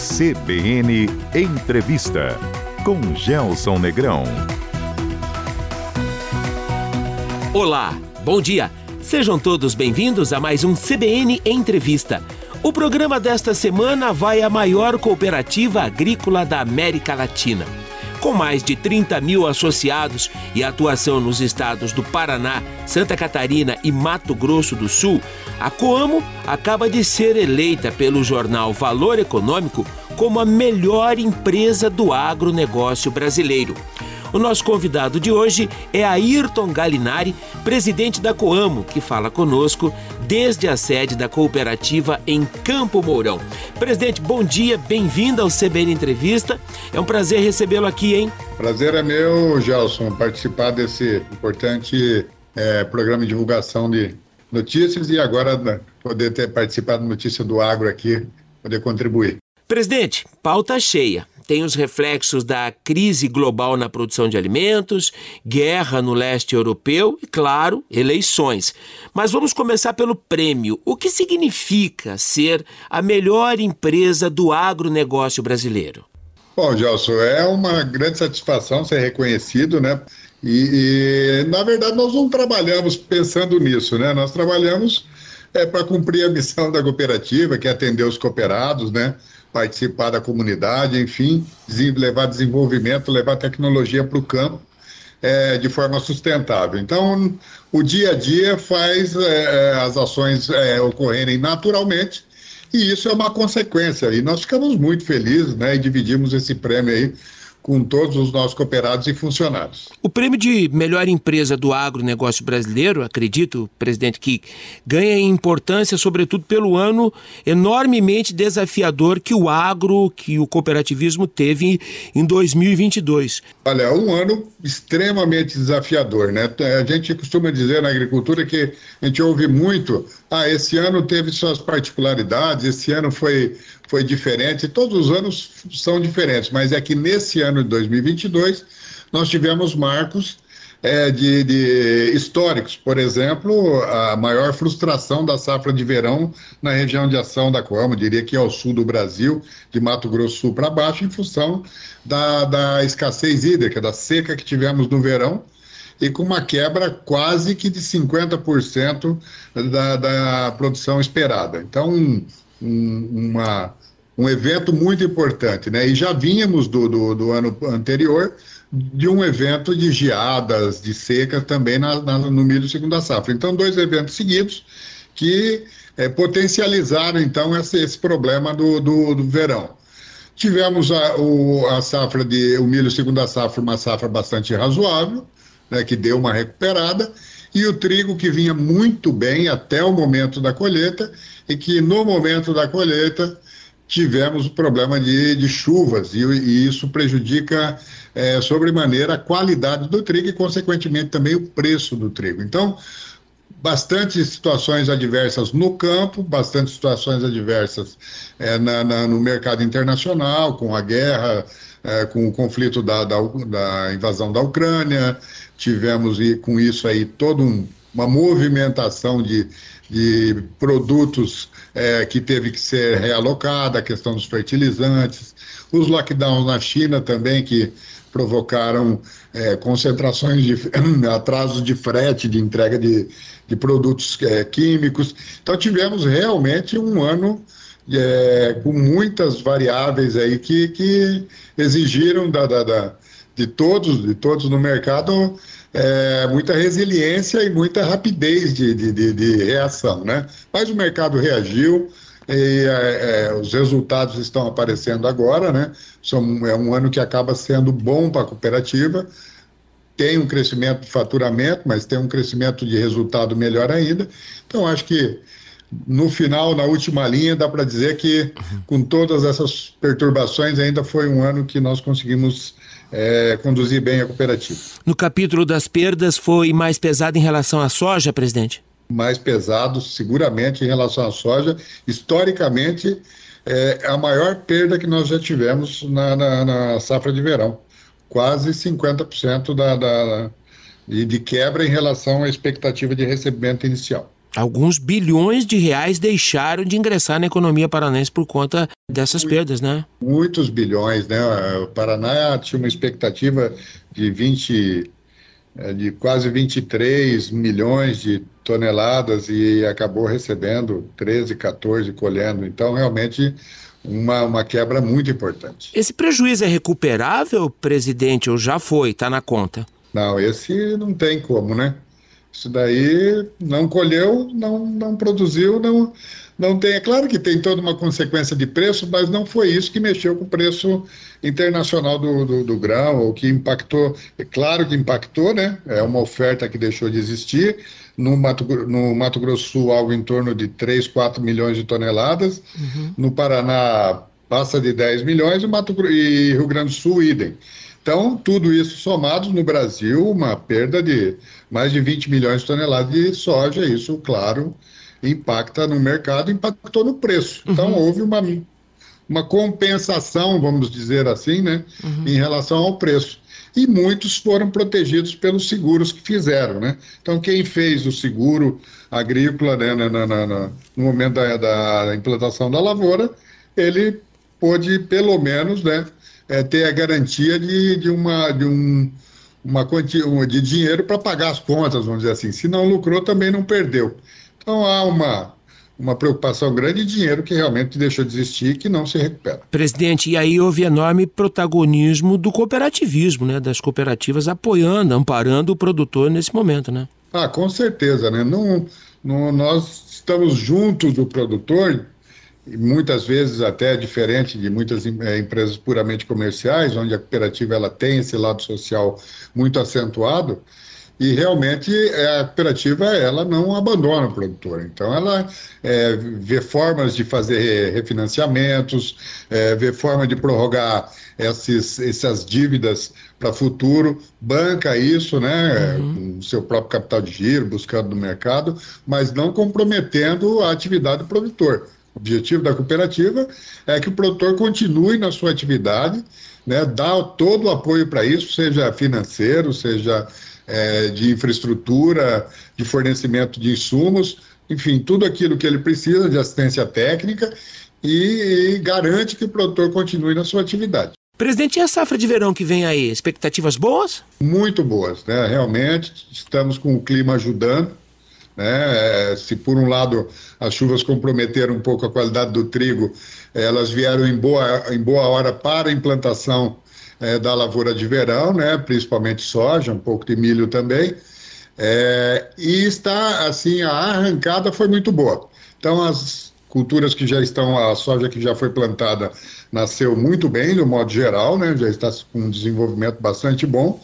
CBN Entrevista com Gelson Negrão. Olá, bom dia. Sejam todos bem-vindos a mais um CBN Entrevista. O programa desta semana vai à maior cooperativa agrícola da América Latina. Com mais de 30 mil associados e atuação nos estados do Paraná, Santa Catarina e Mato Grosso do Sul, a Coamo acaba de ser eleita pelo jornal Valor Econômico como a melhor empresa do agronegócio brasileiro. O nosso convidado de hoje é Ayrton Galinari, presidente da Coamo, que fala conosco desde a sede da cooperativa em Campo Mourão. Presidente, bom dia, bem-vindo ao CBN Entrevista. É um prazer recebê-lo aqui, hein? Prazer é meu, Gelson, participar desse importante é, programa de divulgação de notícias e agora né, poder ter participado da notícia do agro aqui, poder contribuir. Presidente, pauta cheia tem os reflexos da crise global na produção de alimentos, guerra no leste europeu e, claro, eleições. Mas vamos começar pelo prêmio. O que significa ser a melhor empresa do agronegócio brasileiro? Bom, Gelson, é uma grande satisfação ser reconhecido, né? E, e, na verdade nós não trabalhamos pensando nisso, né? Nós trabalhamos é, para cumprir a missão da cooperativa, que é atender os cooperados, né? Participar da comunidade, enfim, levar desenvolvimento, levar tecnologia para o campo é, de forma sustentável. Então, o dia a dia faz é, as ações é, ocorrerem naturalmente e isso é uma consequência. E nós ficamos muito felizes né, e dividimos esse prêmio aí com todos os nossos cooperados e funcionários. O prêmio de melhor empresa do agronegócio brasileiro, acredito, presidente, que ganha importância, sobretudo pelo ano enormemente desafiador que o agro, que o cooperativismo teve em 2022. Olha, é um ano extremamente desafiador, né? A gente costuma dizer na agricultura que a gente ouve muito, ah, esse ano teve suas particularidades, esse ano foi foi diferente, todos os anos são diferentes, mas é que nesse ano de 2022 nós tivemos marcos é, de, de, históricos, por exemplo, a maior frustração da safra de verão na região de ação da Coamo, diria que ao sul do Brasil, de Mato Grosso Sul para baixo, em função da, da escassez hídrica, da seca que tivemos no verão, e com uma quebra quase que de 50% da, da produção esperada. Então, um, uma, um evento muito importante, né? E já vínhamos do, do, do, ano anterior de um evento de geadas, de secas também na, na, no milho segunda safra. Então, dois eventos seguidos que é, potencializaram então esse, esse problema do, do, do, verão. Tivemos a, o, a safra de o milho segunda safra, uma safra bastante razoável, né, que deu uma recuperada, e o trigo que vinha muito bem até o momento da colheita e que no momento da colheita tivemos o problema de, de chuvas e, e, isso prejudica é, sobremaneira a qualidade do trigo e, consequentemente, também o preço do trigo. Então, bastante situações adversas no campo, bastante situações adversas é, na, na, no mercado internacional, com a guerra, é, com o conflito da, da, da, invasão da Ucrânia, tivemos com isso aí toda um, uma movimentação de, de produtos é, que teve que ser realocada, a questão dos fertilizantes, os lockdowns na China também, que provocaram é, concentrações de atrasos de frete, de entrega de, de produtos é, químicos. Então tivemos realmente um ano é, com muitas variáveis aí que, que exigiram da, da, da, de todos, de todos no mercado é, muita resiliência e muita rapidez de, de, de, de, reação, né? Mas o mercado reagiu e é, é, os resultados estão aparecendo agora, né? São, é um ano que acaba sendo bom para a cooperativa, tem um crescimento de faturamento, mas tem um crescimento de resultado melhor ainda. Então, acho que no final, na última linha, dá para dizer que, com todas essas perturbações, ainda foi um ano que nós conseguimos é, conduzir bem a cooperativa. No capítulo das perdas, foi mais pesado em relação à soja, presidente? Mais pesado, seguramente, em relação à soja. Historicamente, é a maior perda que nós já tivemos na, na, na safra de verão. Quase 50% da, da, de, de quebra em relação à expectativa de recebimento inicial. Alguns bilhões de reais deixaram de ingressar na economia paranaense por conta dessas perdas, né? Muitos bilhões, né? O Paraná tinha uma expectativa de 20, é, de quase 23 milhões de toneladas e acabou recebendo 13, 14, colhendo. Então, realmente, uma, uma quebra muito importante. Esse prejuízo é recuperável, presidente, ou já foi? Está na conta? Não, esse não tem como, né? Isso daí não colheu, não, não produziu, não, não tem. É claro que tem toda uma consequência de preço, mas não foi isso que mexeu com o preço internacional do, do, do grão, ou que impactou. É claro que impactou, né? É uma oferta que deixou de existir. No Mato, no Mato Grosso Sul, algo em torno de 3, 4 milhões de toneladas. Uhum. No Paraná, passa de 10 milhões, e, Mato, e Rio Grande do Sul, idem. Então, tudo isso somado no Brasil, uma perda de mais de 20 milhões de toneladas de soja. Isso, claro, impacta no mercado, impactou no preço. Então, uhum. houve uma, uma compensação, vamos dizer assim, né, uhum. em relação ao preço. E muitos foram protegidos pelos seguros que fizeram. Né? Então, quem fez o seguro agrícola né, na, na, na, no momento da, da implantação da lavoura, ele pôde, pelo menos, né, é, ter a garantia de, de, uma, de um uma quantia de dinheiro para pagar as contas, vamos dizer assim. Se não lucrou, também não perdeu. Então há uma, uma preocupação grande de dinheiro que realmente deixou de existir e que não se recupera. Presidente, e aí houve enorme protagonismo do cooperativismo, né? das cooperativas apoiando, amparando o produtor nesse momento, né? Ah, com certeza, né? Não, não, nós estamos juntos do produtor muitas vezes até diferente de muitas é, empresas puramente comerciais, onde a cooperativa ela tem esse lado social muito acentuado, e realmente é, a cooperativa ela não abandona o produtor. Então ela é, vê formas de fazer refinanciamentos, é, vê forma de prorrogar esses, essas dívidas para futuro, banca isso, né, uhum. com o seu próprio capital de giro, buscando no mercado, mas não comprometendo a atividade do produtor. Objetivo da cooperativa é que o produtor continue na sua atividade, né, dá todo o apoio para isso, seja financeiro, seja é, de infraestrutura, de fornecimento de insumos, enfim, tudo aquilo que ele precisa de assistência técnica e, e garante que o produtor continue na sua atividade. Presidente, e a safra de verão que vem aí? Expectativas boas? Muito boas, né? Realmente, estamos com o clima ajudando. Né? É, se por um lado as chuvas comprometeram um pouco a qualidade do trigo, elas vieram em boa, em boa hora para a implantação é, da lavoura de verão, né? principalmente soja, um pouco de milho também. É, e está assim, a arrancada foi muito boa. Então as culturas que já estão, a soja que já foi plantada nasceu muito bem, no modo geral, né? já está com um desenvolvimento bastante bom.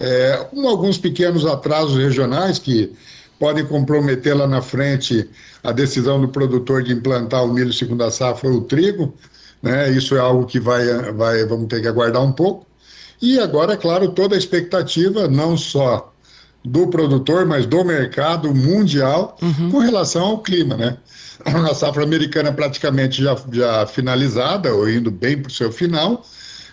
É, com alguns pequenos atrasos regionais que podem comprometer lá na frente a decisão do produtor de implantar o milho segunda safra ou o trigo, né? Isso é algo que vai, vai, vamos ter que aguardar um pouco. E agora, é claro, toda a expectativa, não só do produtor, mas do mercado mundial uhum. com relação ao clima, né? A safra americana praticamente já, já finalizada, ou indo bem para o seu final,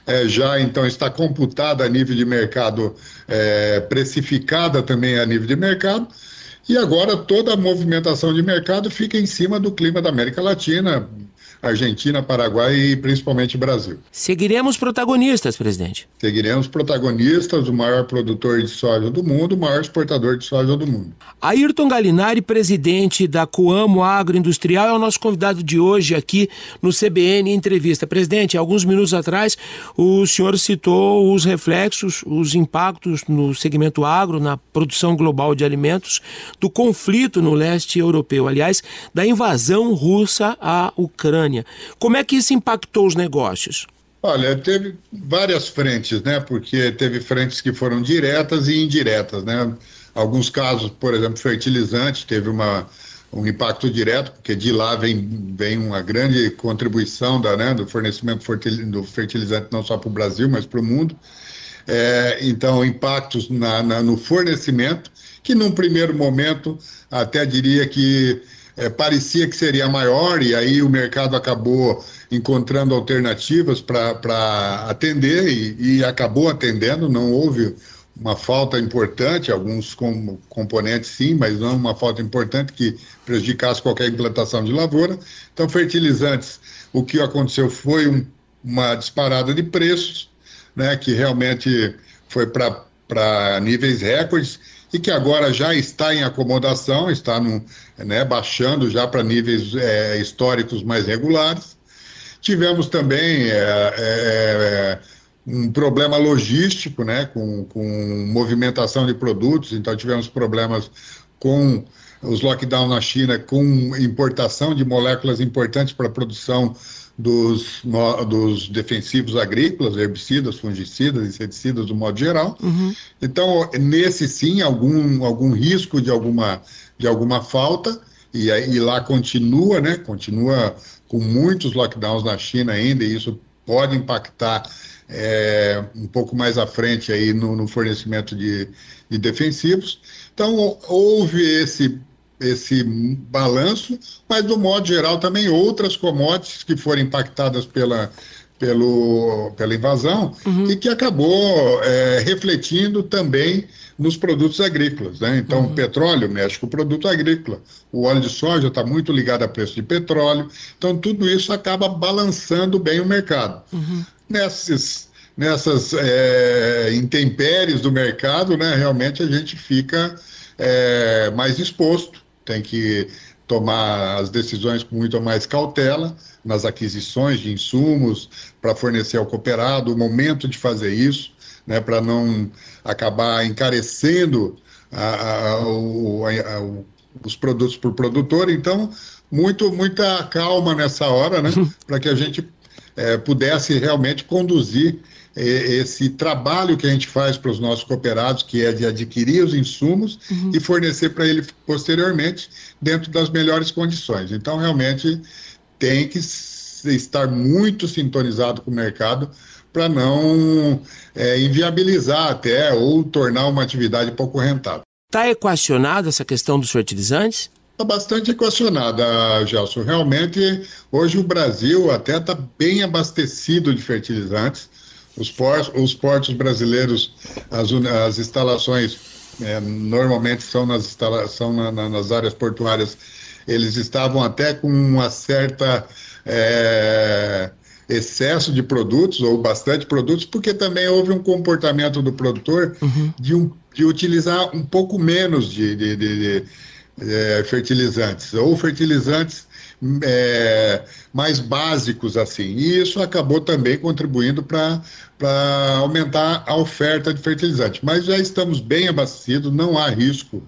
é, já então está computada a nível de mercado, é, precificada também a nível de mercado, e agora toda a movimentação de mercado fica em cima do clima da América Latina, Argentina, Paraguai e principalmente Brasil. Seguiremos protagonistas, presidente. Seguiremos protagonistas, o maior produtor de soja do mundo, o maior exportador de soja do mundo. Ayrton Galinari, presidente da Coamo Agroindustrial, é o nosso convidado de hoje aqui no CBN Entrevista. Presidente, alguns minutos atrás o senhor citou os reflexos, os impactos no segmento agro, na produção global de alimentos, do conflito no leste europeu, aliás, da invasão russa à Ucrânia. Ucrânia. Como é que isso impactou os negócios? Olha, teve várias frentes, né? Porque teve frentes que foram diretas e indiretas, né? Alguns casos, por exemplo, fertilizante, teve uma, um impacto direto, porque de lá vem, vem uma grande contribuição da, né, do fornecimento do fertilizante não só para o Brasil, mas para o mundo. É, então, impactos na, na, no fornecimento, que num primeiro momento até diria que é, parecia que seria maior e aí o mercado acabou encontrando alternativas para atender e, e, acabou atendendo, não houve uma falta importante, alguns com, componentes sim, mas não uma falta importante que prejudicasse qualquer implantação de lavoura. Então, fertilizantes, o que aconteceu foi um, uma disparada de preços, né, que realmente foi para níveis recordes e que agora já está em acomodação, está no, né, baixando já para níveis é, históricos mais regulares. Tivemos também é, é, é um problema logístico, né, com, com movimentação de produtos, então tivemos problemas com os lockdowns na China, com importação de moléculas importantes para a produção dos, dos defensivos agrícolas, herbicidas, fungicidas, inseticidas, do modo geral. Uhum. Então, nesse sim, algum, algum risco de alguma, de alguma falta, e, e lá continua, né, continua com muitos lockdowns na China ainda, e isso pode impactar é, um pouco mais à frente aí no, no fornecimento de, de, defensivos. Então, houve esse, esse balanço, mas, do modo geral, também outras commodities que foram impactadas pela, pelo, pela invasão uhum. e que acabou é, refletindo também nos produtos agrícolas. Né? Então, uhum. o petróleo mexe com o produto agrícola, o óleo de soja está muito ligado a preço de petróleo, então tudo isso acaba balançando bem o mercado. Uhum nesses, nessas é, intempéries do mercado, né, realmente a gente fica é, mais exposto, tem que tomar as decisões com muito mais cautela nas aquisições de insumos para fornecer ao cooperado, o momento de fazer isso, né, para não acabar encarecendo a, a, a, os produtos por produtor. Então, muito, muita calma nessa hora, né, para que a gente é, pudesse realmente conduzir esse trabalho que a gente faz para os nossos cooperados, que é de adquirir os insumos uhum. e fornecer para ele posteriormente dentro das melhores condições. Então, realmente, tem que estar muito sintonizado com o mercado para não é, inviabilizar até ou tornar uma atividade pouco rentável. Está equacionada essa questão dos fertilizantes? Está bastante equacionada, Gelson. Realmente, hoje o Brasil até está bem abastecido de fertilizantes. Os portos, os portos brasileiros, as, as instalações, é, normalmente são, nas, instalação na, na, nas áreas portuárias, eles estavam até com uma certa é, excesso de produtos, ou bastante produtos, porque também houve um comportamento do produtor uhum. de, um, de utilizar um pouco menos de, de, de, de é, fertilizantes, ou fertilizantes é, mais básicos assim. E isso acabou também contribuindo para aumentar a oferta de fertilizante. Mas já estamos bem abastecidos, não há risco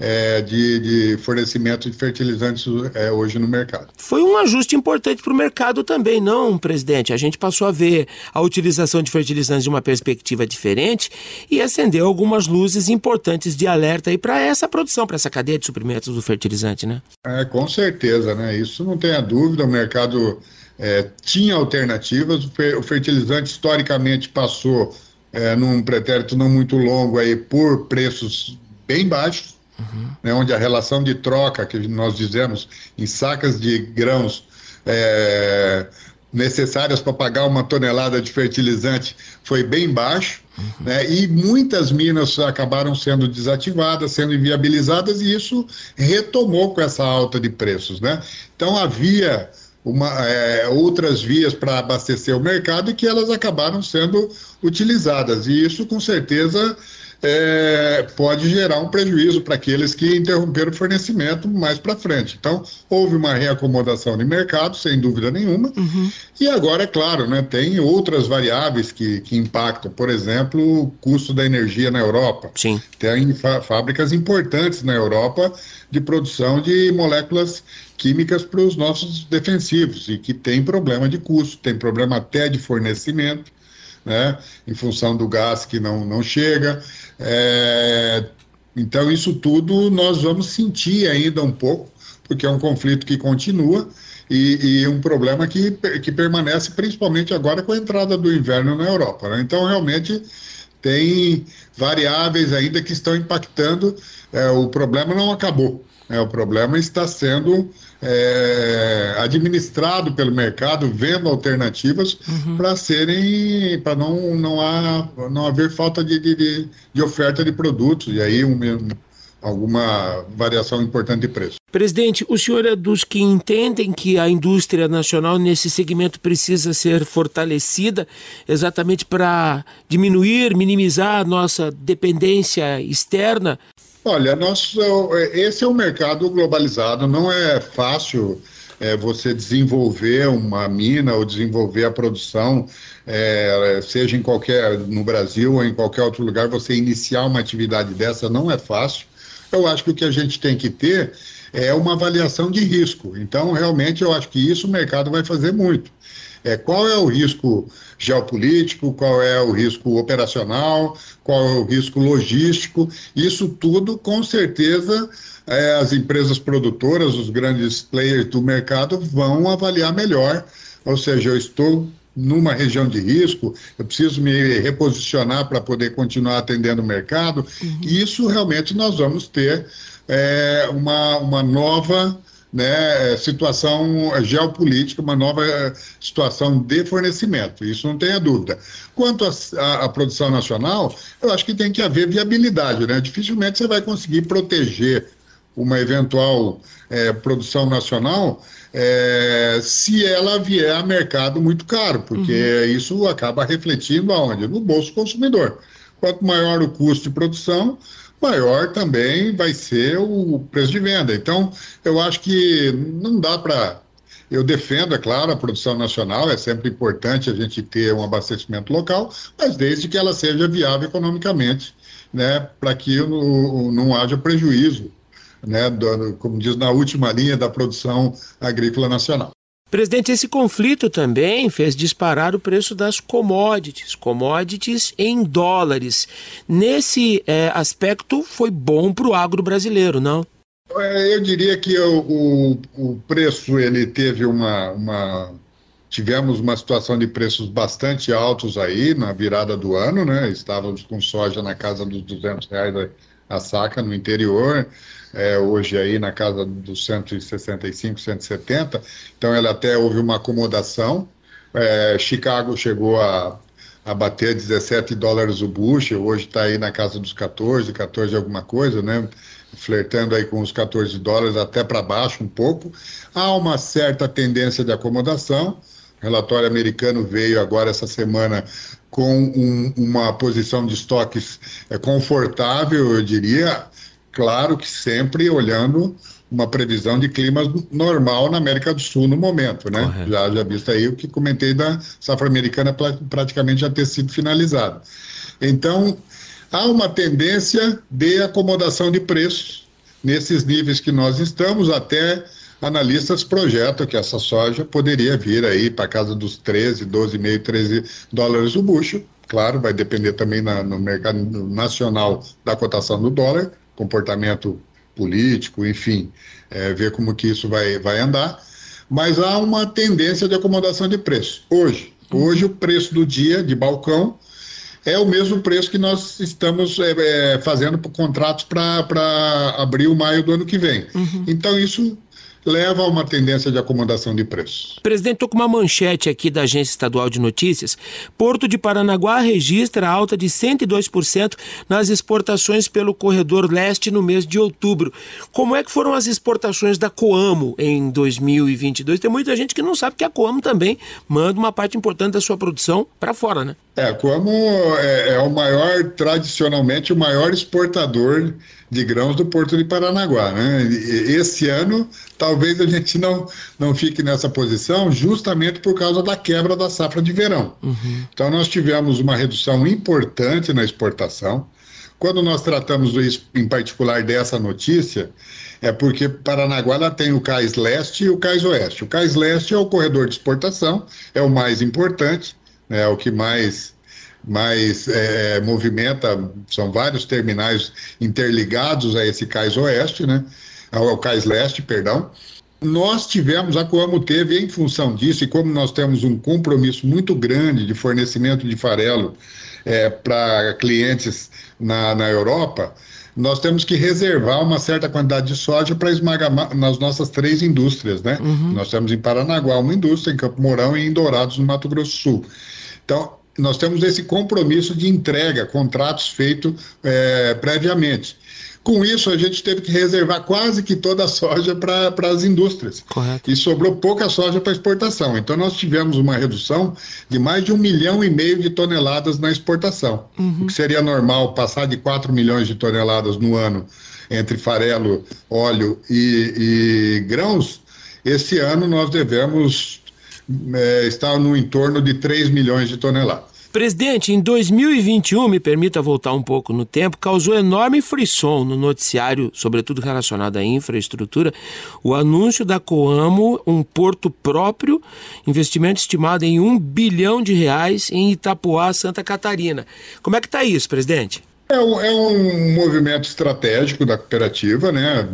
é, de, de, fornecimento de fertilizantes é, hoje no mercado. Foi um ajuste importante para o mercado também, não, presidente? A gente passou a ver a utilização de fertilizantes de uma perspectiva diferente e acendeu algumas luzes importantes de alerta para essa produção, para essa cadeia de suprimentos do fertilizante, né? É, com certeza, né? Isso não tenha dúvida, o mercado é, tinha alternativas, o fertilizante historicamente passou é, num pretérito não muito longo aí por preços bem baixos, uhum. né, onde a relação de troca, que nós dizemos, em sacas de grãos é, necessárias para pagar uma tonelada de fertilizante, foi bem baixo, uhum. né, e muitas minas acabaram sendo desativadas, sendo inviabilizadas, e isso retomou com essa alta de preços. Né? Então havia uma, é, outras vias para abastecer o mercado e que elas acabaram sendo utilizadas. E isso, com certeza, é, pode gerar um prejuízo para aqueles que interromperam o fornecimento mais para frente. Então, houve uma reacomodação de mercado, sem dúvida nenhuma, uhum. e agora, é claro, né, tem outras variáveis que, que impactam, por exemplo, o custo da energia na Europa. Sim. Tem fábricas importantes na Europa de produção de moléculas químicas para os nossos defensivos e que tem problema de custo, tem problema até de fornecimento né, em função do gás que não, não chega. É, então, isso tudo nós vamos sentir ainda um pouco, porque é um conflito que continua e, e um problema que, que permanece principalmente agora com a entrada do inverno na Europa. Né? Então, realmente, tem variáveis ainda que estão impactando, é, o problema não acabou. É, o problema está sendo é, administrado pelo mercado, vendo alternativas uhum. para serem, para não, não, há, não haver falta de, de, de oferta de produtos, e aí um, alguma variação importante de preço. Presidente, o senhor é dos que entendem que a indústria nacional nesse segmento precisa ser fortalecida exatamente para diminuir, minimizar a nossa dependência externa Olha, nós, esse é um mercado globalizado, não é fácil é, você desenvolver uma mina ou desenvolver a produção, é, seja em qualquer, no Brasil ou em qualquer outro lugar, você iniciar uma atividade dessa não é fácil. Eu acho que o que a gente tem que ter é uma avaliação de risco. Então, realmente, eu acho que isso o mercado vai fazer muito. É, qual é o risco geopolítico, qual é o risco operacional, qual é o risco logístico. Isso tudo, com certeza, é, as empresas produtoras, os grandes players do mercado vão avaliar melhor. Ou seja, eu estou numa região de risco, eu preciso me reposicionar para poder continuar atendendo o mercado. Uhum. E isso realmente nós vamos ter é, uma, uma nova né, situação geopolítica, uma nova situação de fornecimento, isso não tenha dúvida. Quanto à produção nacional, eu acho que tem que haver viabilidade, né? dificilmente você vai conseguir proteger uma eventual é, produção nacional é, se ela vier a mercado muito caro, porque uhum. isso acaba refletindo aonde? No bolso do consumidor. Quanto maior o custo de produção, maior também vai ser o preço de venda. Então, eu acho que não dá para. Eu defendo, é claro, a produção nacional, é sempre importante a gente ter um abastecimento local, mas desde que ela seja viável economicamente, né, para que não, não haja prejuízo, né, do, como diz na última linha da produção agrícola nacional. Presidente, esse conflito também fez disparar o preço das commodities, commodities em dólares. Nesse é, aspecto, foi bom para o agro brasileiro, não? É, eu diria que o, o, o preço ele teve uma, uma, tivemos uma situação de preços bastante altos aí na virada do ano, né? Estávamos com soja na casa dos 200 reais a saca no interior é, hoje aí na casa dos 165, 170, então ela até houve uma acomodação. É, Chicago chegou a, a bater 17 dólares o bushel, hoje está aí na casa dos 14, 14 alguma coisa, né? Flertando aí com os 14 dólares até para baixo um pouco. Há uma certa tendência de acomodação. O relatório americano veio agora essa semana com um, uma posição de estoques é, confortável, eu diria, Claro que sempre olhando uma previsão de clima normal na América do Sul no momento, né? Correto. Já, já visto aí o que comentei da safra americana praticamente já ter sido finalizada. Então, há uma tendência de acomodação de preços nesses níveis que nós estamos, até analistas projetam que essa soja poderia vir aí para casa dos 13, 12,5, 13 dólares o bucho. Claro, vai depender também na, no mercado nacional da cotação do dólar, comportamento político, enfim, é, ver como que isso vai, vai andar. Mas há uma tendência de acomodação de preço. Hoje, hoje o preço do dia de balcão é o mesmo preço que nós estamos é, é, fazendo contratos para abril, maio do ano que vem. Uhum. Então, isso leva a uma tendência de acomodação de preços. Presidente, estou com uma manchete aqui da Agência Estadual de Notícias. Porto de Paranaguá registra alta de 102% nas exportações pelo corredor leste no mês de outubro. Como é que foram as exportações da Coamo em 2022? Tem muita gente que não sabe que a Coamo também manda uma parte importante da sua produção para fora, né? É, a Coamo é, é o maior, tradicionalmente, o maior exportador de grãos do Porto de Paranaguá. Né? Esse ano, talvez a gente não, não fique nessa posição, justamente por causa da quebra da safra de verão. Uhum. Então, nós tivemos uma redução importante na exportação. Quando nós tratamos isso, em particular dessa notícia, é porque Paranaguá tem o cais leste e o cais oeste. O cais leste é o corredor de exportação, é o mais importante, é o que mais mais é, movimenta, são vários terminais interligados a esse cais oeste, né? Ao, cais leste, perdão. Nós tivemos, a Coamo teve, em função disso, e como nós temos um compromisso muito grande de fornecimento de farelo é, para clientes na, na Europa, nós temos que reservar uma certa quantidade de soja para esmagar nas nossas três indústrias, né? Uhum. Nós temos em Paranaguá uma indústria, em Campo Mourão e em Dourados, no Mato Grosso do Sul. Então, nós temos esse compromisso de entrega, contratos feitos é, previamente. Com isso, a gente teve que reservar quase que toda a soja para as indústrias. Correto. E sobrou pouca soja para exportação. Então, nós tivemos uma redução de mais de um milhão e meio de toneladas na exportação. Uhum. O que seria normal passar de 4 milhões de toneladas no ano entre farelo, óleo e, e grãos. Esse ano nós devemos é, estar no entorno de 3 milhões de toneladas. Presidente, em 2021, me permita voltar um pouco no tempo, causou enorme frisson no noticiário, sobretudo relacionado à infraestrutura, o anúncio da Coamo, um porto próprio, investimento estimado em um bilhão de reais em Itapuá, Santa Catarina. Como é que está isso, presidente? É um, é um movimento estratégico da cooperativa, né?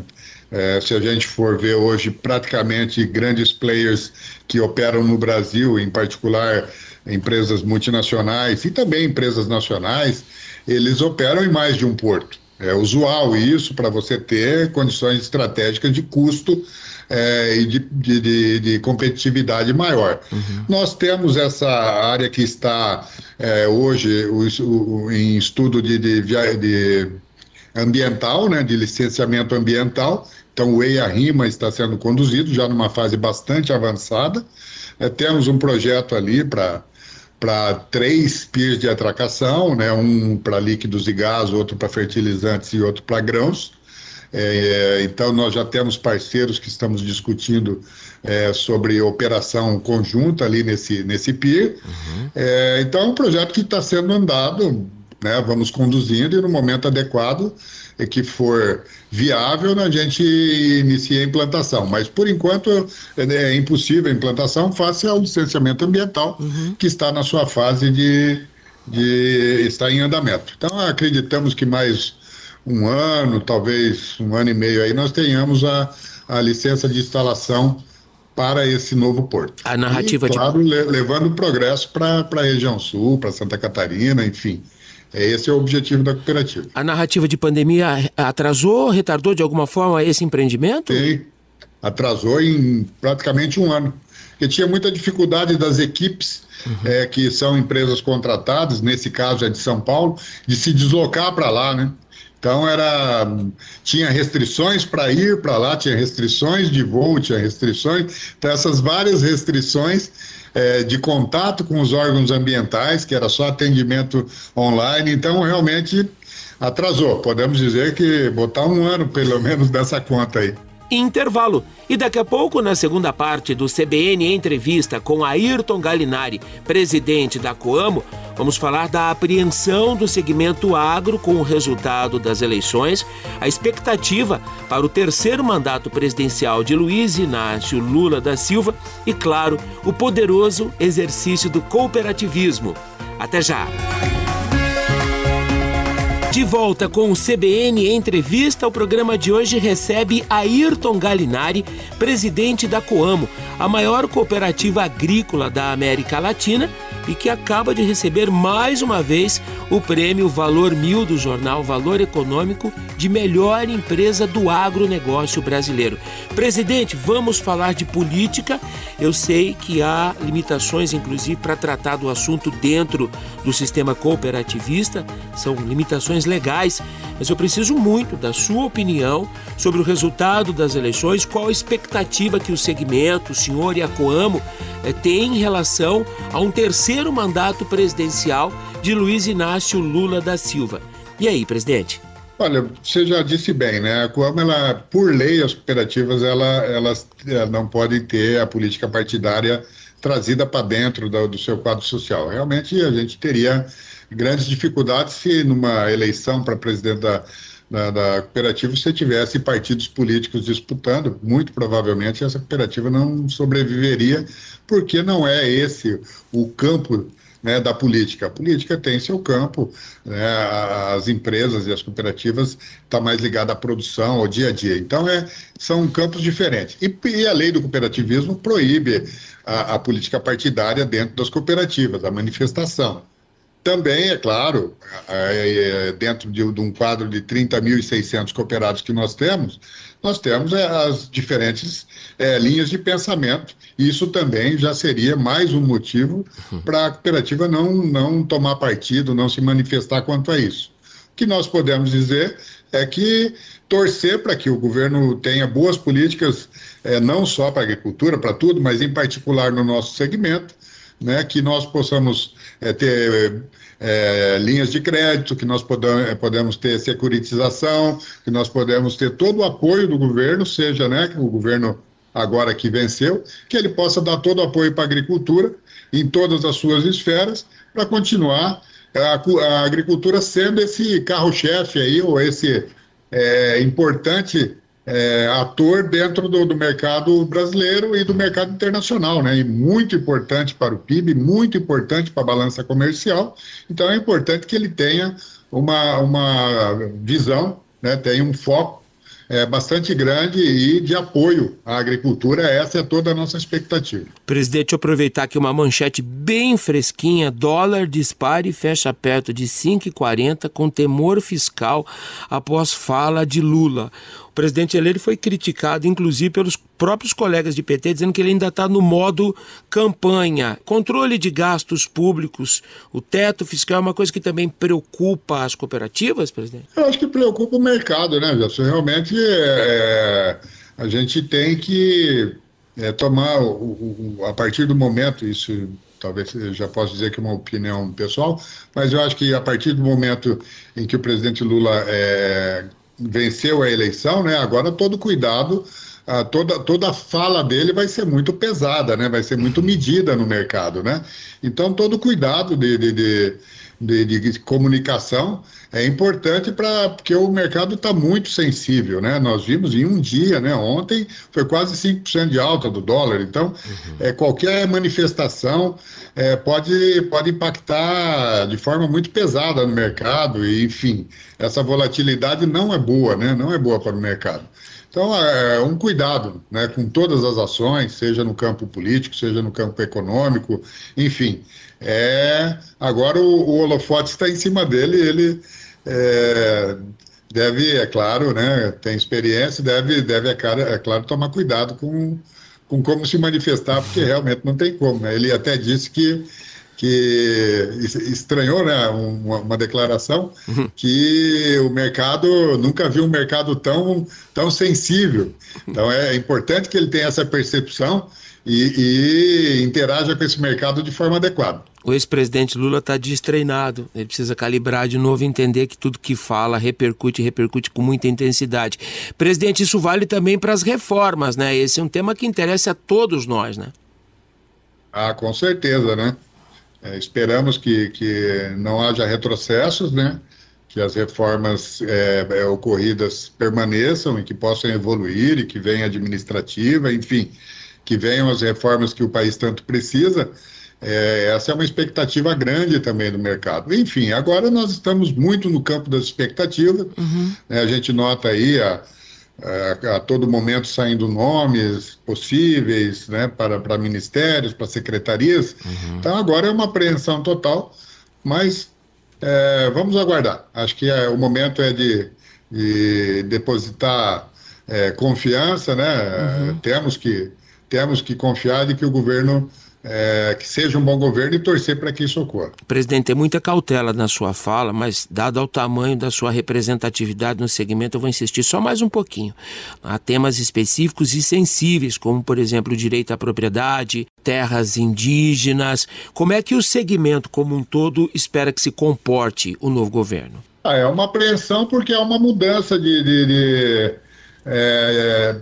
É, se a gente for ver hoje, praticamente grandes players que operam no Brasil, em particular empresas multinacionais e também empresas nacionais, eles operam em mais de um porto. É usual isso para você ter condições estratégicas de custo é, e de, de, de, de, competitividade maior. Uhum. Nós temos essa área que está é, hoje o, o, em estudo de, de, ambiental, né, de licenciamento ambiental. Então o EIA-RIMA está sendo conduzido já numa fase bastante avançada. É, temos um projeto ali para para três piers de atracação, né? um para líquidos e gás, outro para fertilizantes e outro para grãos. É, então, nós já temos parceiros que estamos discutindo é, sobre operação conjunta ali nesse, nesse pier. Uhum. É, então, é um projeto que está sendo andado, né? vamos conduzindo e no momento adequado que for viável, né, a gente inicia a implantação. Mas, por enquanto, é, é impossível a implantação face ao licenciamento ambiental, uhum. que está na sua fase de, de estar em andamento. Então, acreditamos que mais um ano, talvez um ano e meio aí, nós tenhamos a, a licença de instalação para esse novo porto. A narrativa e, claro, de... levando progresso para a região sul, para Santa Catarina, enfim. É esse é o objetivo da cooperativa. A narrativa de pandemia atrasou, retardou de alguma forma esse empreendimento? Sim, atrasou em praticamente um ano. Porque tinha muita dificuldade das equipes, uhum. é, que são empresas contratadas, nesse caso é de São Paulo, de se deslocar para lá, né? Então era tinha restrições para ir para lá, tinha restrições de voo, tinha restrições. Então essas várias restrições é, de contato com os órgãos ambientais, que era só atendimento online, então realmente atrasou. Podemos dizer que botar um ano pelo menos dessa conta aí intervalo. E daqui a pouco, na segunda parte do CBN Entrevista com Ayrton Galinari, presidente da Coamo, vamos falar da apreensão do segmento agro com o resultado das eleições, a expectativa para o terceiro mandato presidencial de Luiz Inácio Lula da Silva e, claro, o poderoso exercício do cooperativismo. Até já! De volta com o CBN Entrevista, o programa de hoje recebe Ayrton Galinari, presidente da Coamo, a maior cooperativa agrícola da América Latina e que acaba de receber mais uma vez o prêmio Valor Mil do jornal Valor Econômico de melhor empresa do agronegócio brasileiro. Presidente, vamos falar de política. Eu sei que há limitações, inclusive, para tratar do assunto dentro do sistema cooperativista, são limitações legais, mas eu preciso muito da sua opinião sobre o resultado das eleições, qual a expectativa que o segmento, o senhor e a Coamo eh, têm em relação a um terceiro mandato presidencial de Luiz Inácio Lula da Silva. E aí, presidente? Olha, você já disse bem, né? A Coamo, ela, por lei, as cooperativas, ela, elas eh, não podem ter a política partidária trazida para dentro do, do, seu quadro social. Realmente, a gente teria grandes dificuldades se numa eleição para presidente da, da, da, cooperativa você tivesse partidos políticos disputando. Muito provavelmente essa cooperativa não sobreviveria, porque não é esse o campo né, da política. A política tem seu campo, né, as empresas e as cooperativas estão tá mais ligadas à produção, ao dia a dia. Então, é, são campos diferentes. E, e a lei do cooperativismo proíbe a, a política partidária dentro das cooperativas, a manifestação. Também, é claro, é, é, dentro de, um quadro de 30.600 cooperados que nós temos, nós temos é, as diferentes é, linhas de pensamento. Isso também já seria mais um motivo para a cooperativa não, não tomar partido, não se manifestar quanto a isso. O que nós podemos dizer é que torcer para que o governo tenha boas políticas, é, não só para a agricultura, para tudo, mas em particular no nosso segmento, né, que nós possamos é, ter é, linhas de crédito, que nós podamos, é, podemos ter securitização, que nós podemos ter todo o apoio do governo, seja né, o governo agora que venceu, que ele possa dar todo o apoio para a agricultura em todas as suas esferas, para continuar a, a, agricultura sendo esse carro-chefe aí, ou esse é, importante é, ator dentro do, do, mercado brasileiro e do mercado internacional, né? E muito importante para o PIB, muito importante para a balança comercial. Então é importante que ele tenha uma, uma visão, né? tenha um foco é, bastante grande e de apoio à agricultura. Essa é toda a nossa expectativa. Presidente, aproveitar aqui uma manchete bem fresquinha: dólar dispara e fecha perto de 5,40 com temor fiscal após fala de Lula presidente eleito foi criticado, inclusive, pelos próprios colegas de PT, dizendo que ele ainda está no modo campanha. Controle de gastos públicos, o teto fiscal é uma coisa que também preocupa as cooperativas, presidente? Eu acho que preocupa o mercado, né, Gerson? Realmente é, a gente tem que é, tomar, o, o, a partir do momento, isso talvez já posso dizer que é uma opinião pessoal, mas eu acho que a partir do momento em que o presidente Lula é, venceu a eleição, né? Agora todo cuidado, uh, toda, toda fala dele vai ser muito pesada, né? Vai ser muito medida no mercado, né? Então todo cuidado de, de, de de, de, comunicação é importante para porque o mercado está muito sensível, né? Nós vimos em um dia, né? Ontem foi quase 5% de alta do dólar. Então, uhum. é, qualquer manifestação é, pode, pode impactar de forma muito pesada no mercado, e enfim, essa volatilidade não é boa, né? Não é boa para o mercado. Então, é um cuidado né, com todas as ações, seja no campo político, seja no campo econômico, enfim. É, agora o, o holofote está em cima dele, ele é, deve, é claro, né, tem experiência, deve, deve é, claro, é claro, tomar cuidado com, com como se manifestar, porque realmente não tem como. Né? Ele até disse que que estranhou né, uma, uma declaração uhum. que o mercado nunca viu um mercado tão, tão sensível. Então é importante que ele tenha essa percepção e, e interaja com esse mercado de forma adequada. O ex-presidente Lula está destreinado, ele precisa calibrar de novo, entender que tudo que fala repercute, repercute com muita intensidade. Presidente, isso vale também para as reformas, né? Esse é um tema que interessa a todos nós, né? Ah, com certeza, né? É, esperamos que, que não haja retrocessos, né? que as reformas é, é, ocorridas permaneçam e que possam evoluir e que venha administrativa, enfim, que venham as reformas que o país tanto precisa. É, essa é uma expectativa grande também do mercado. Enfim, agora nós estamos muito no campo das expectativas. Uhum. Né, a gente nota aí a, a, a, todo momento saindo nomes possíveis né, para, para ministérios, para secretarias. Uhum. Então agora é uma apreensão total, mas é, vamos aguardar. Acho que é, o momento é de, de depositar é, confiança, né? Uhum. Temos, que, temos que confiar de que o governo é, que seja um bom governo e torcer para que isso ocorra. Presidente, tem muita cautela na sua fala, mas dado ao tamanho da sua representatividade no segmento, eu vou insistir só mais um pouquinho. Há temas específicos e sensíveis, como, por exemplo, o direito à propriedade, terras indígenas. Como é que o segmento como um todo espera que se comporte o novo governo? Ah, é uma apreensão porque é uma mudança de, de, de é,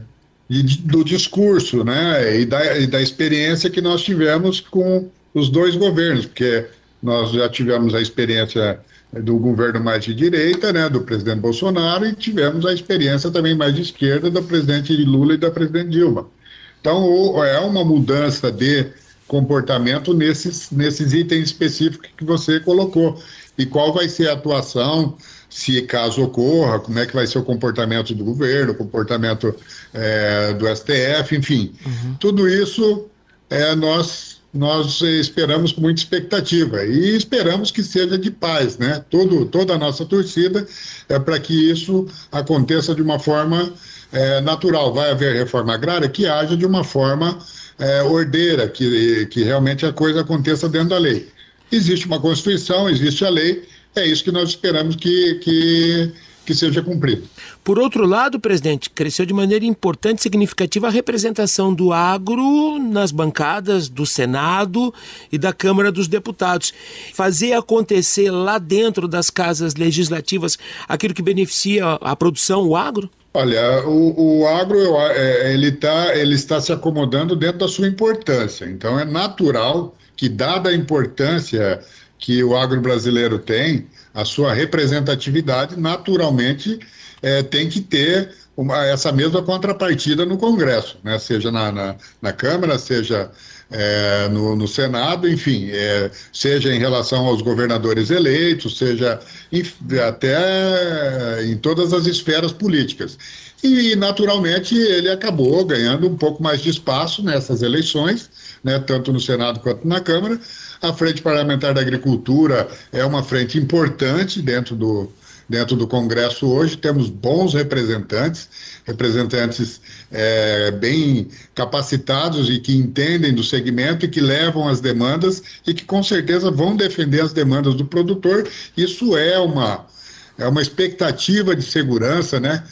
e do discurso, né, e da, e da experiência que nós tivemos com os dois governos, porque nós já tivemos a experiência do governo mais de direita, né, do presidente Bolsonaro, e tivemos a experiência também mais de esquerda do presidente Lula e da presidente Dilma. Então, é uma mudança de comportamento nesses, nesses itens específicos que você colocou. E qual vai ser a atuação se caso ocorra, como é que vai ser o comportamento do governo, o comportamento é, do STF, enfim. Uhum. Tudo isso é, nós nós esperamos com muita expectativa e esperamos que seja de paz, né? Todo, toda a nossa torcida é para que isso aconteça de uma forma é, natural. Vai haver reforma agrária que haja de uma forma é, ordeira, que, que realmente a coisa aconteça dentro da lei. Existe uma Constituição, existe a lei, é isso que nós esperamos que, que que seja cumprido. Por outro lado, presidente, cresceu de maneira importante e significativa a representação do agro nas bancadas do Senado e da Câmara dos Deputados. Fazer acontecer lá dentro das casas legislativas aquilo que beneficia a produção, o agro? Olha, o, o agro é, ele, tá, ele está se acomodando dentro da sua importância. Então é natural que, dada a importância que o agro brasileiro tem, a sua representatividade, naturalmente é, tem que ter uma, essa mesma contrapartida no Congresso, né? seja na, na, na Câmara, seja é, no, no, Senado, enfim, é, seja em relação aos governadores eleitos, seja em, até em todas as esferas políticas. E, naturalmente, ele acabou ganhando um pouco mais de espaço nessas eleições, né, tanto no Senado quanto na Câmara, a Frente Parlamentar da Agricultura é uma frente importante dentro do, dentro do Congresso hoje. Temos bons representantes, representantes é, bem capacitados e que entendem do segmento e que levam as demandas e que com certeza vão defender as demandas do produtor. Isso é uma, é uma expectativa de segurança né,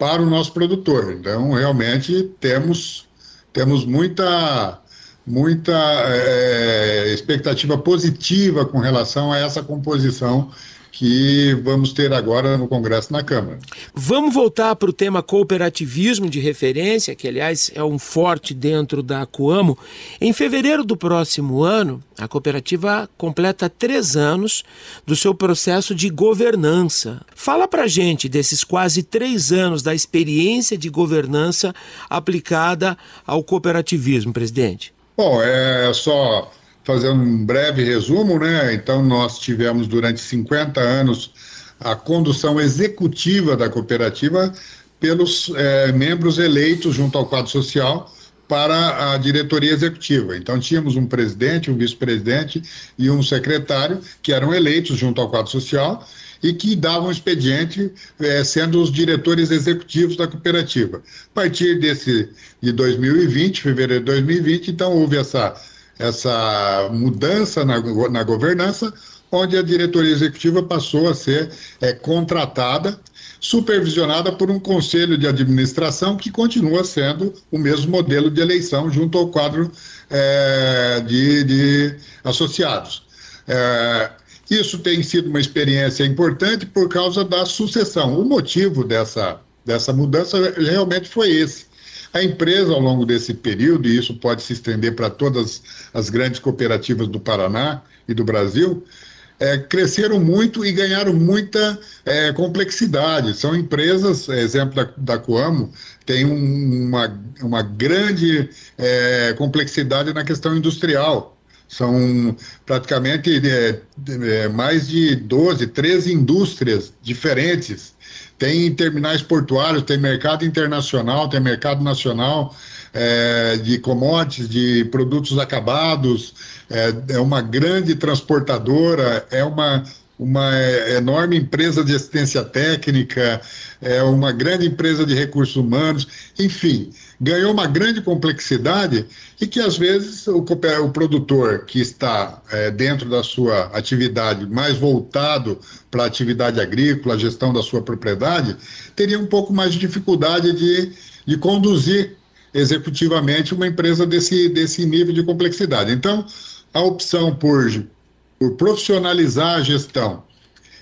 para o nosso produtor. Então, realmente, temos, temos muita muita é, expectativa positiva com relação a essa composição que vamos ter agora no Congresso na Câmara. Vamos voltar para o tema cooperativismo de referência, que aliás é um forte dentro da Coamo. Em fevereiro do próximo ano, a cooperativa completa três anos do seu processo de governança. Fala para gente desses quase três anos da experiência de governança aplicada ao cooperativismo, presidente. Bom, é só fazer um breve resumo, né? Então, nós tivemos durante 50 anos a condução executiva da cooperativa pelos é, membros eleitos junto ao quadro social para a diretoria executiva. Então, tínhamos um presidente, um vice-presidente e um secretário que eram eleitos junto ao quadro social e que davam expediente é, sendo os diretores executivos da cooperativa. A partir desse de 2020, fevereiro de 2020, então houve essa, essa mudança na, na governança, onde a diretoria executiva passou a ser é, contratada, supervisionada por um conselho de administração que continua sendo o mesmo modelo de eleição junto ao quadro é, de, de associados. É, isso tem sido uma experiência importante por causa da sucessão. O motivo dessa, dessa mudança realmente foi esse. A empresa, ao longo desse período, e isso pode se estender para todas as grandes cooperativas do Paraná e do Brasil, é, cresceram muito e ganharam muita é, complexidade. São empresas, exemplo da, da Coamo, tem um, uma, uma grande é, complexidade na questão industrial. São praticamente é, é, mais de 12, 13 indústrias diferentes. Tem terminais portuários, tem mercado internacional, tem mercado nacional é, de commodities, de produtos acabados. É, é uma grande transportadora, é uma uma enorme empresa de assistência técnica, é uma grande empresa de recursos humanos, enfim, ganhou uma grande complexidade e que às vezes o, o produtor que está é, dentro da sua atividade mais voltado para a atividade agrícola, a gestão da sua propriedade, teria um pouco mais de dificuldade de, de conduzir executivamente uma empresa desse, desse nível de complexidade. Então, a opção por por profissionalizar a gestão,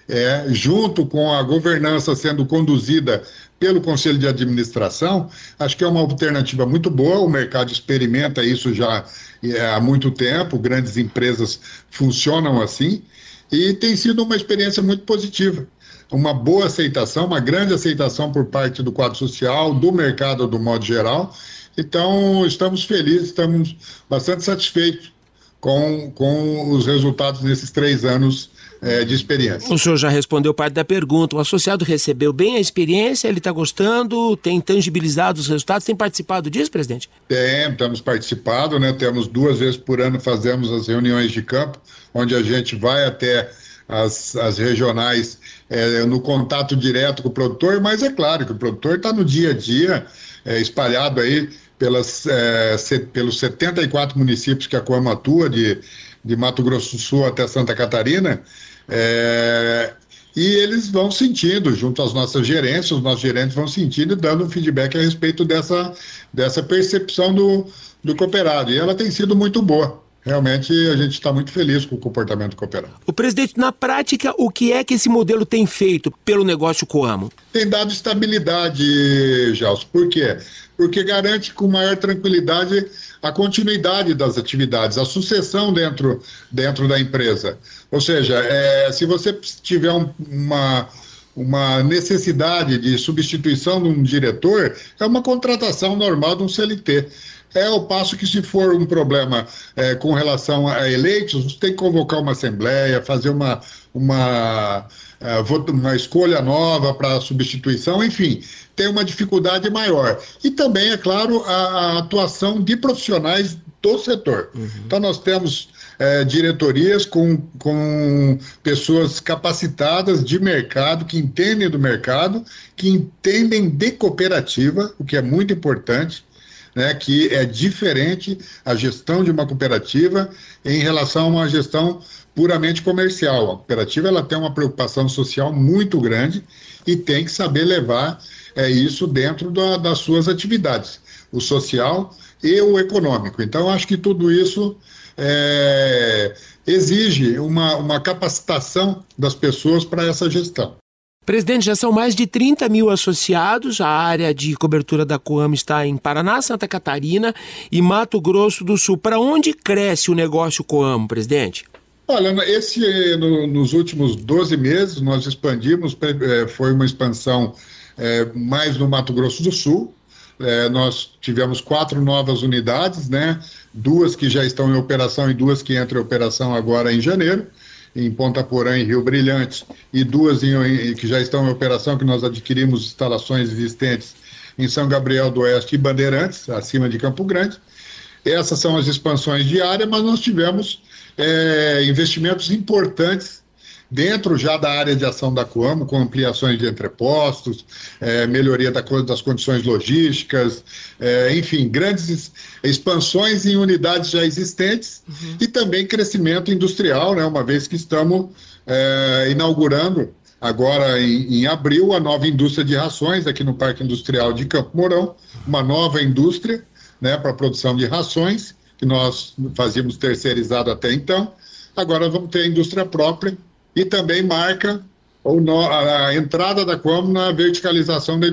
é, junto com a governança sendo conduzida pelo Conselho de Administração, acho que é uma alternativa muito boa. O mercado experimenta isso já é, há muito tempo, grandes empresas funcionam assim, e tem sido uma experiência muito positiva. Uma boa aceitação, uma grande aceitação por parte do quadro social, do mercado do modo geral. Então, estamos felizes, estamos bastante satisfeitos com, com os resultados desses três anos é, de experiência. O senhor já respondeu parte da pergunta. O associado recebeu bem a experiência, ele está gostando, tem tangibilizado os resultados, tem participado disso, presidente? Tem, estamos participando, né? Temos duas vezes por ano, fazemos as reuniões de campo, onde a gente vai até as, as regionais é, no contato direto com o produtor, mas é claro que o produtor está no dia a dia, é, espalhado aí pelas, é, se, pelos 74 municípios que a Coama atua, de, de Mato Grosso do Sul até Santa Catarina, é, e eles vão sentindo, junto às nossas gerências, os nossos gerentes vão sentindo e dando feedback a respeito dessa, dessa percepção do, do cooperado. E ela tem sido muito boa realmente a gente está muito feliz com o comportamento cooperado. O presidente, na prática, o que é que esse modelo tem feito pelo negócio Coamo? Tem dado estabilidade, Gelson. Por quê? Porque garante com maior tranquilidade a continuidade das atividades, a sucessão dentro, dentro da empresa. Ou seja, é, se você tiver um, uma uma necessidade de substituição de um diretor, é uma contratação normal de um CLT. É ao passo que, se for um problema é, com relação a eleitos, você tem que convocar uma assembleia, fazer uma, uma, é, uma escolha nova para substituição, enfim, tem uma dificuldade maior. E também, é claro, a, a atuação de profissionais do setor. Uhum. Então, nós temos é, diretorias com, com pessoas capacitadas de mercado, que entendem do mercado, que entendem de cooperativa, o que é muito importante né, que é diferente a gestão de uma cooperativa em relação a uma gestão puramente comercial. A cooperativa ela tem uma preocupação social muito grande e tem que saber levar é, isso dentro da, das suas atividades, o social e o econômico. Então, acho que tudo isso é, exige uma, uma capacitação das pessoas para essa gestão. Presidente, já são mais de 30 mil associados. A área de cobertura da Coam está em Paraná, Santa Catarina e Mato Grosso do Sul. Para onde cresce o negócio Coam, presidente? Olha, esse, no, nos últimos 12 meses, nós expandimos, é, foi uma expansão é, mais no Mato Grosso do Sul. É, nós tivemos quatro novas unidades, né? duas que já estão em operação e duas que entram em operação agora em janeiro em Ponta Porã e Rio Brilhante, e duas em, em, que já estão em operação, que nós adquirimos instalações existentes em São Gabriel do Oeste e Bandeirantes, acima de Campo Grande. Essas são as expansões diárias, mas nós tivemos é, investimentos importantes dentro já da área de ação da Coamo, com ampliações de entrepostos, é, melhoria da, das condições logísticas, é, enfim, grandes expansões em unidades já existentes uhum. e também crescimento industrial, né, uma vez que estamos é, inaugurando agora em, em, abril a nova indústria de rações aqui no Parque Industrial de Campo Mourão, uma nova indústria né, para a produção de rações, que nós fazíamos terceirizado até então. Agora vamos ter a indústria própria e também marca a entrada da Coamo na verticalização da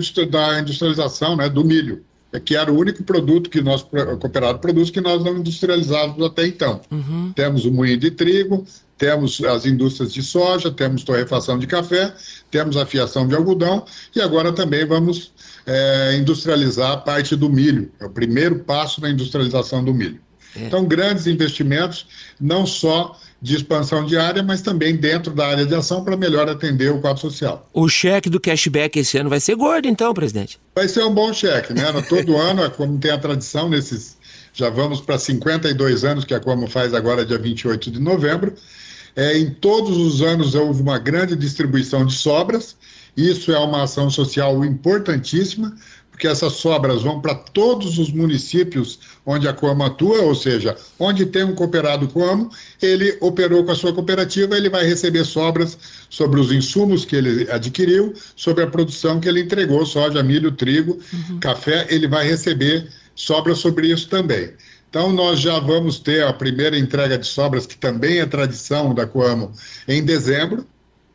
industrialização né, do milho, que era o único produto que nós, cooperado produz, que nós não industrializávamos até então. Uhum. Temos o moinho de trigo, temos as indústrias de soja, temos torrefação de café, temos a fiação de algodão e agora também vamos é, industrializar a parte do milho. É o primeiro passo na industrialização do milho. É. Então, grandes investimentos, não só de expansão diária, mas também dentro da área de ação para melhor atender o quadro social. O cheque do cashback esse ano vai ser gordo, então, presidente? Vai ser um bom cheque, né? Todo ano, como tem a tradição nesses. Já vamos para 52 anos que a Como faz agora, dia 28 de novembro. É, em todos os anos houve uma grande distribuição de sobras. Isso é uma ação social importantíssima, porque essas sobras vão para todos os municípios onde a Coamo atua, ou seja, onde tem um cooperado Coamo, ele operou com a sua cooperativa, ele vai receber sobras sobre os insumos que ele adquiriu, sobre a produção que ele entregou, soja, milho, trigo, uhum. café, ele vai receber sobras sobre isso também. Então, nós já vamos ter a primeira entrega de sobras, que também é tradição da Coamo, em dezembro,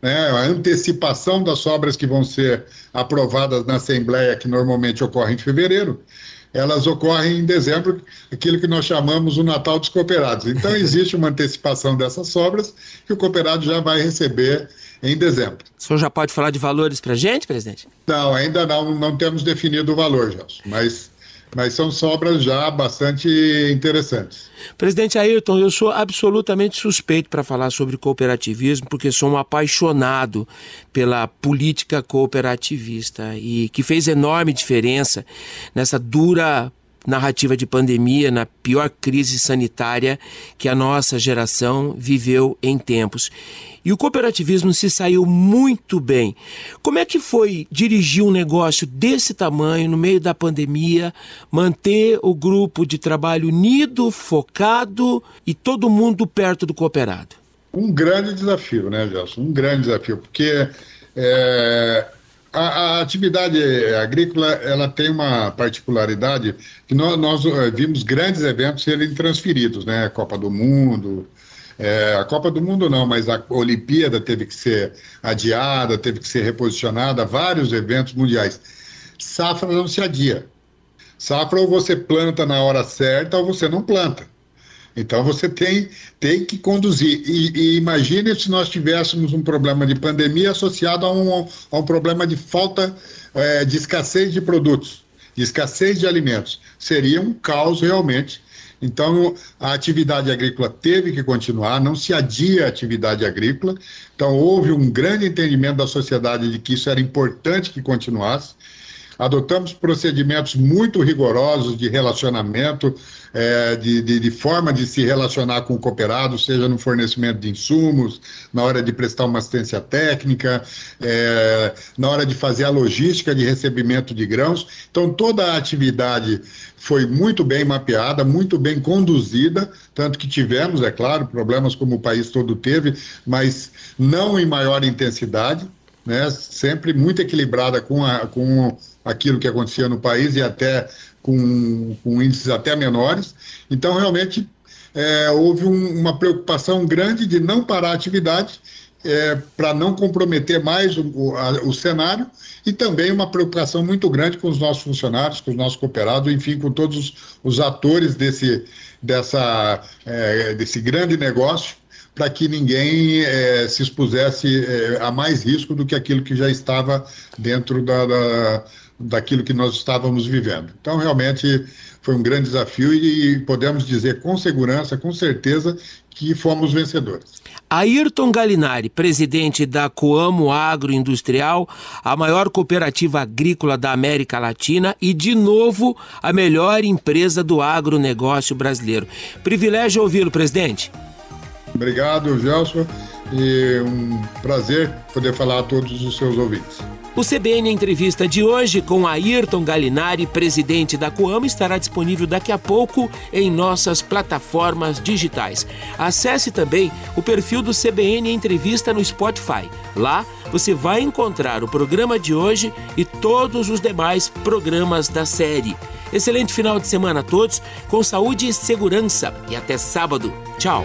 né, a antecipação das obras que vão ser aprovadas na Assembleia, que normalmente ocorre em fevereiro, elas ocorrem em dezembro, aquilo que nós chamamos o Natal dos Cooperados. Então, existe uma antecipação dessas obras que o cooperado já vai receber em dezembro. O senhor já pode falar de valores para a gente, presidente? Não, ainda não, não temos definido o valor, Gelson, mas mas são sobras já bastante interessantes. Presidente Ayrton, eu sou absolutamente suspeito para falar sobre cooperativismo, porque sou um apaixonado pela política cooperativista e que fez enorme diferença nessa dura narrativa de pandemia, na pior crise sanitária que a nossa geração viveu em tempos. E o cooperativismo se saiu muito bem. Como é que foi dirigir um negócio desse tamanho no meio da pandemia, manter o grupo de trabalho unido, focado e todo mundo perto do cooperado? Um grande desafio, né, Gelson? Um grande desafio, porque é, a, a, atividade agrícola ela tem uma particularidade que nós, nós eh, vimos grandes eventos serem transferidos, né? A Copa do Mundo, é, a Copa do Mundo não, mas a Olimpíada teve que ser adiada, teve que ser reposicionada, vários eventos mundiais. Safra não se adia. Safra ou você planta na hora certa ou você não planta. Então você tem, tem que conduzir. E, e imagine se nós tivéssemos um problema de pandemia associado a um, a um problema de falta, é, de escassez de produtos, de escassez de alimentos. Seria um caos realmente. Então, a atividade agrícola teve que continuar, não se adia a atividade agrícola. Então, houve um grande entendimento da sociedade de que isso era importante que continuasse. Adotamos procedimentos muito rigorosos de relacionamento, é, de, de, de, forma de se relacionar com o cooperado, seja no fornecimento de insumos, na hora de prestar uma assistência técnica, é, na hora de fazer a logística de recebimento de grãos. Então, toda a atividade foi muito bem mapeada, muito bem conduzida, tanto que tivemos, é claro, problemas como o país todo teve, mas não em maior intensidade. Né, sempre muito equilibrada com, a, com aquilo que acontecia no país e até com, com índices até menores. Então, realmente, é, houve um, uma preocupação grande de não parar a atividade é, para não comprometer mais o, o, a, o, cenário e também uma preocupação muito grande com os nossos funcionários, com os nossos cooperados, enfim, com todos os, os atores desse, dessa, é, desse grande negócio para que ninguém é, se expusesse é, a mais risco do que aquilo que já estava dentro da, da, daquilo que nós estávamos vivendo. Então, realmente, foi um grande desafio e podemos dizer com segurança, com certeza, que fomos vencedores. Ayrton Galinari, presidente da Coamo Agroindustrial, a maior cooperativa agrícola da América Latina e, de novo, a melhor empresa do agronegócio brasileiro. Privilégio ouvi-lo, presidente. Obrigado, Gelson, e um prazer poder falar a todos os seus ouvintes. O CBN Entrevista de hoje com Ayrton Galinari, presidente da Coama, estará disponível daqui a pouco em nossas plataformas digitais. Acesse também o perfil do CBN Entrevista no Spotify. Lá você vai encontrar o programa de hoje e todos os demais programas da série. Excelente final de semana a todos, com saúde e segurança. E até sábado. Tchau.